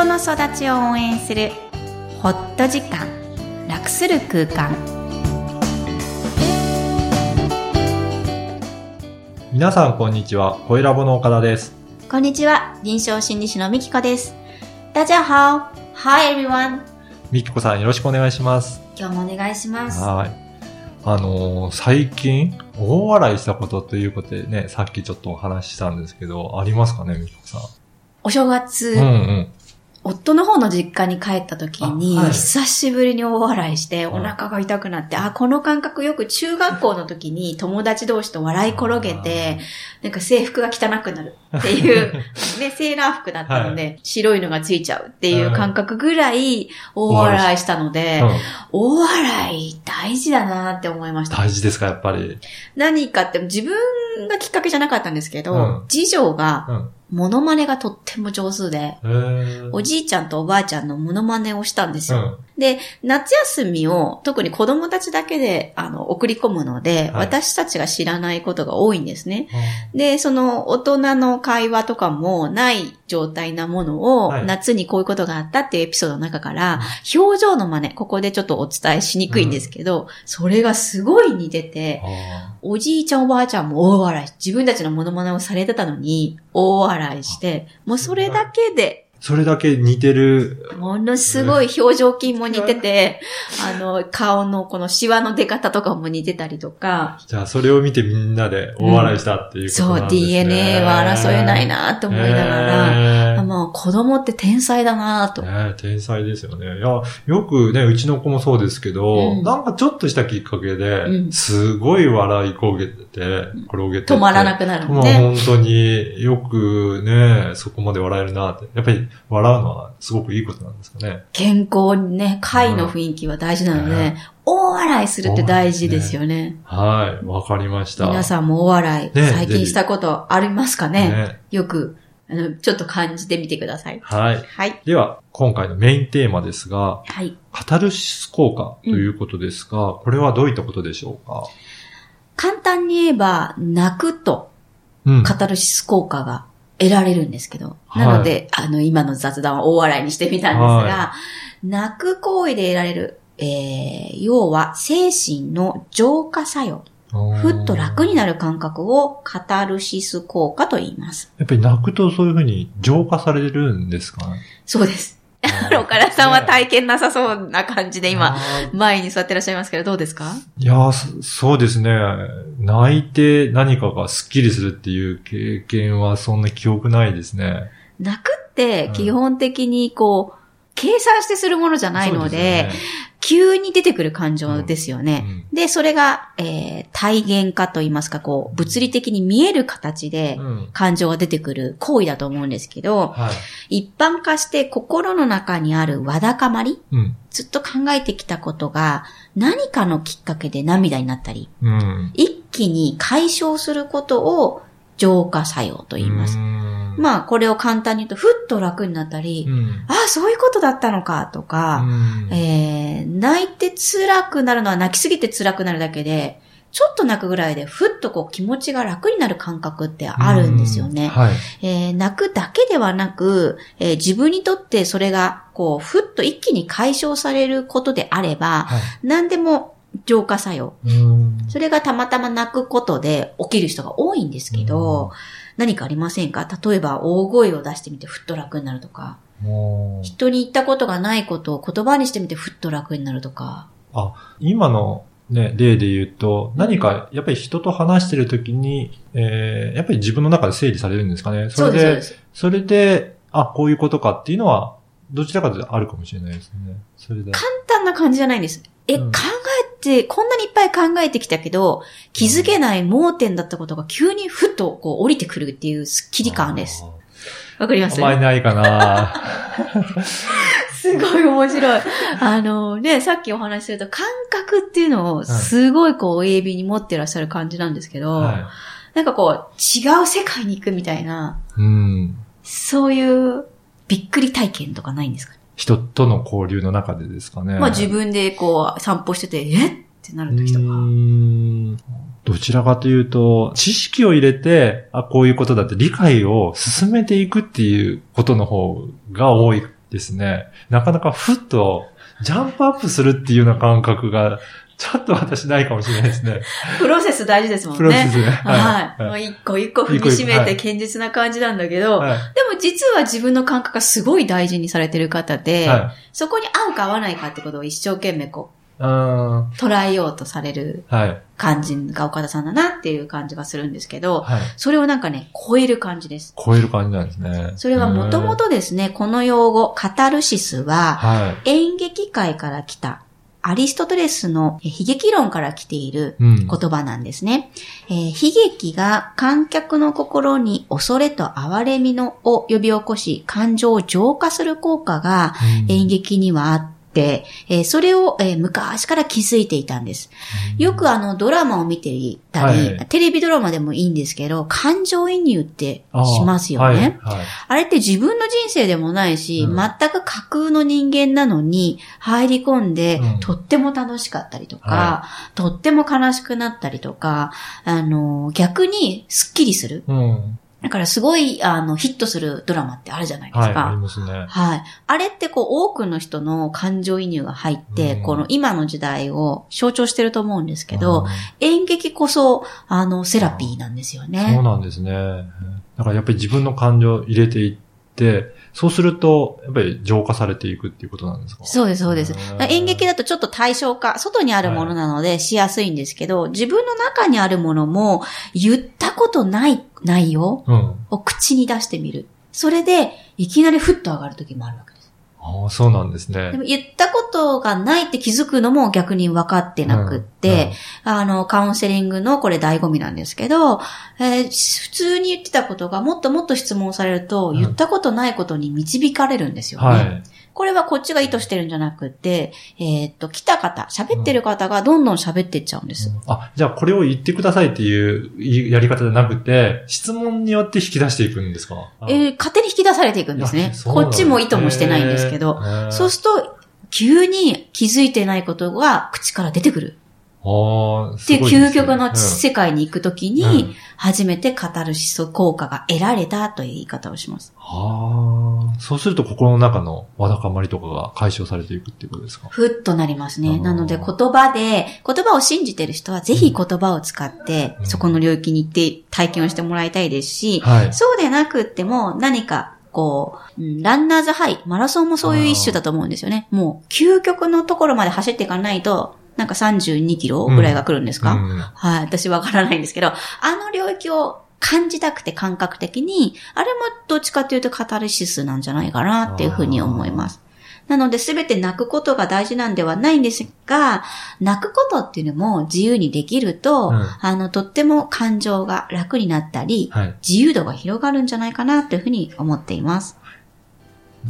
人の育ちを応援するホット時間楽する空間皆さんこんにちは、声ラボの岡田です。こんにちは臨床心理士のみきこです大家好 Hi everyone みきこさんよろしくお願いします。今日もお願いしますはい。あのー最近、大笑いしたことということでね、さっきちょっとお話ししたんですけど、ありますかね、みきこさん？お正月、うんうん。夫の方の実家に帰った時に、あはい久しぶりに大笑いして、はいお腹が痛くなって、あ、この感覚よく中学校の時に友達同士と笑い転げて、なんか制服が汚くなるっていう、ね、セーラー服だったので、白いのがついちゃうっていう感覚ぐらい大笑いしたので、うん。大笑い大事だなって思いました。大事ですか、やっぱり。何かって自分がきっかけじゃなかったんですけど、うん次女がうん。モノマネがとっても上手で、おじいちゃんとおばあちゃんのモノマネをしたんですよ。うん。で、夏休みを特に子供たちだけであの送り込むので、はい。私たちが知らないことが多いんですね。で、その大人の会話とかもない状態なものを、はい。夏にこういうことがあったっていうエピソードの中から、表情の真似、ここでちょっとお伝えしにくいんですけど、それがすごい似てて、あおじいちゃんおばあちゃんも大笑いし、自分たちのモノマネをされてたのに、大笑いして、もうそれだけで、それだけ似てる。ものすごい表情筋も似てて、あの、顔のこのシワの出方とかも似てたりとか、じゃあ、それを見てみんなで大笑いしたっていうことそう、なんですね。DNA は争えないなと思いながら、へーあもう子供って天才だなと。ね天才ですよね。いや、よくね、うちの子もそうですけど、うんなんかちょっとしたきっかけで、うんすごい笑い焦げてて、転げてて。止まらなくなるもう。本当によくね、そこまで笑えるなって。やっぱり笑うのはすごくいいことなんですかね。健康にね、会の雰囲気は大事なので、うん大笑いするって大事ですよね。はい、わかりました。皆さんも大笑い、ね最近したことありますかね？ねよく、あの、ちょっと感じてみてください。はい。はい。では、今回のメインテーマですが、はい。カタルシス効果ということですが、これはどういったことでしょうか？簡単に言えば、泣くとうん。カタルシス効果が得られるんですけど、はいなので、あの、今の雑談は大笑いにしてみたんですが、は泣く行為で得られる、えー、要は精神の浄化作用、ふっと楽になる感覚をカタルシス効果と言います。やっぱり泣くとそういうふうに浄化されるんですかね？そうです。岡田さんは体験なさそうな感じで今、前に座ってらっしゃいますけど、どうですか？いやーそそうですね。泣いて何かがスッキリするっていう経験はそんな記憶ないですね。泣くって基本的にこう、計算してするものじゃないので、そうす急に出てくる感情ですよよね。ねで、それが、えー、体現化と言いますか、こう、物理的に見える形でうんうん感情が出てくる行為だと思うんですけど、はい。一般化して心の中にあるわだかまり、うん。ずっと考えてきたことが何かのきっかけで涙になったり、うん。一気に解消することを浄化作用と言います。うんまあ、これを簡単に言うと、ふっと楽になったり、うん。ああ、そういうことだったのか、とか、うんえー、泣いて辛くなるのは泣きすぎて辛くなるだけで、ちょっと泣くぐらいでふっとこう気持ちが楽になる感覚ってあるんですよね。はい。えー泣くだけではなく、えー自分にとってそれがこうふっと一気に解消されることであれば、はい。何でも浄化作用。うんそれがたまたま泣くことで起きる人が多いんですけど、何かありませんか？例えば大声を出してみてふっと楽になるとか、人に言ったことがないことを言葉にしてみてふっと楽になるとか、あ、今のね、例で言うと、何か、やっぱり人と話してるときに、えー、やっぱり自分の中で整理されるんですかね？それで、それで、あ、こういうことかっていうのは、どちらかというとあるかもしれないですね。それで。簡単な感じじゃないんです。え、うん考えて、こんなにいっぱい考えてきたけど、気づけない盲点だったことが急にふっとこう降りてくるっていうスッキリ感です。わかります？あまりないかな すごい面白い。あのね、さっきお話しすると感覚っていうのをすごいこう、親指に持ってらっしゃる感じなんですけど、はなんかこう、違う世界に行くみたいな、い。うん。そういうびっくり体験とかないんですか、人との交流の中でですかね。まあ自分でこう、散歩してて、えっ？てなる時とか。どちらかというと、知識を入れて、あ、こういうことだって理解を進めていくっていうことの方が多いですね、なかなかふっとジャンプアップするっていうような感覚が、ちょっと私ないかもしれないですね。プロセス大事ですもんね。プロセスね。はい。もう一個一個踏みしめて堅実な感じなんだけど、はい。でも実は自分の感覚がすごい大事にされてる方で、はい。そこに合うか合わないかってことを一生懸命こう捉えようとされるはい。感じが岡田さんだなっていう感じがするんですけど、はい。それをなんかね、超える感じです。超える感じなんですね。それはもともとですね、この用語、カタルシスは、はい。演劇界から来た、アリストテレスのえ悲劇論から来ているうん。言葉なんですね。えー悲劇が観客の心に恐れと哀れみのを呼び起こし、感情を浄化する効果がうん演劇にはあって、えーそれを、えー昔から気づいていたんです。よくあのドラマを見ていたり、はいテレビドラマでもいいんですけど、感情移入ってしますよね。はい。はい。あれって自分の人生でもないし、うん全く架空の人間なのに入り込んで、うんとっても楽しかったりとか、はとっても悲しくなったりとか、あの、逆にスッキリする。うん。だからすごい、あの、ヒットするドラマってあるじゃないですはい。か。ありますね。はい。あれってこう多くの人の感情移入が入って、うんこの今の時代を象徴してると思うんですけど、うん演劇こそ、あの、セラピーなんですよそうね。なんですね。だからやっぱり自分の感情を入れていって、そうすると、やっぱり浄化されていくっていうことなんですか？そうです、そうです。演劇だだとちょっと対象化、外にあるものなのでしやすいんですけど、自分の中にあるものも言ったことない内容うん。を口に出してみる。それで、いきなりふっと上がる時もあるわけです。ああ、そうなんですね。でも言ったことがないって気づくのも逆に分かってなくって、あの、カウンセリングのこれ醍醐味なんですけど、えー普通に言ってたことがもっともっと質問されると、うん言ったことないことに導かれるんですよね。はい。これはこっちが意図してるんじゃなくって、えーっと、来た方、喋ってる方がどんどん喋っていっちゃうんです。あ、じゃあこれを言ってくださいっていうやり方じゃなくて、質問によって引き出していくんですか？えー勝手に引き出されていくんですね。こっちも意図もしてないんですけど、そうすすると、急に気づいてないことが口から出てくる。ああ、っていう究極のうん世界に行くときに、うん初めてカタルシス効果が得られたという言い方をします。ああ、そうすると心の中のわだかまりとかが解消されていくっていうことですか？ふっとなりますね。なので言葉で、言葉を信じてる人はぜひ言葉を使って、うんそこの領域に行って体験をしてもらいたいですし、はい。そうでなくっても何かこう、うんランナーズハイ、マラソンもそういう一種だと思うんですよね。もう究極のところまで走っていかないと、なんか32キロぐらいが来るんですか、うんはい、私わからないんですけど、あの領域を感じたくて感覚的に、あれもどっちかというとカタルシスなんじゃないかなっていうふうに思います。なので全て泣くことが大事なんではないんですが、泣くことっていうのも自由にできると、うんあの、とっても感情が楽になったり、はい。自由度が広がるんじゃないかなというふうに思っています。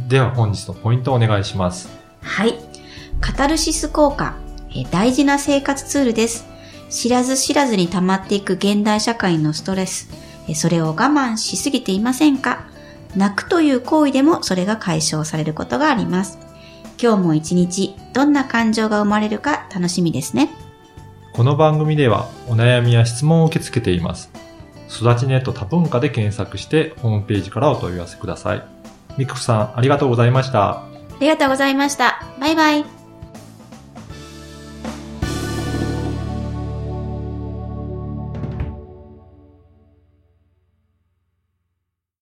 では本日のポイントをお願いします。はい。カタルシス効果、えー大事な生活ツールです。知らず知らずに溜まっていく現代社会のストレス、えーそれを我慢しすぎていませんか？泣くという行為でもそれが解消されることがあります。今日も一日、どんな感情が生まれるか楽しみですね。この番組ではお悩みや質問を受け付けています。育ちネット多文化で検索してホームページからお問い合わせください。ミクフさんありがとうございました。ありがとうございました。バイバイ。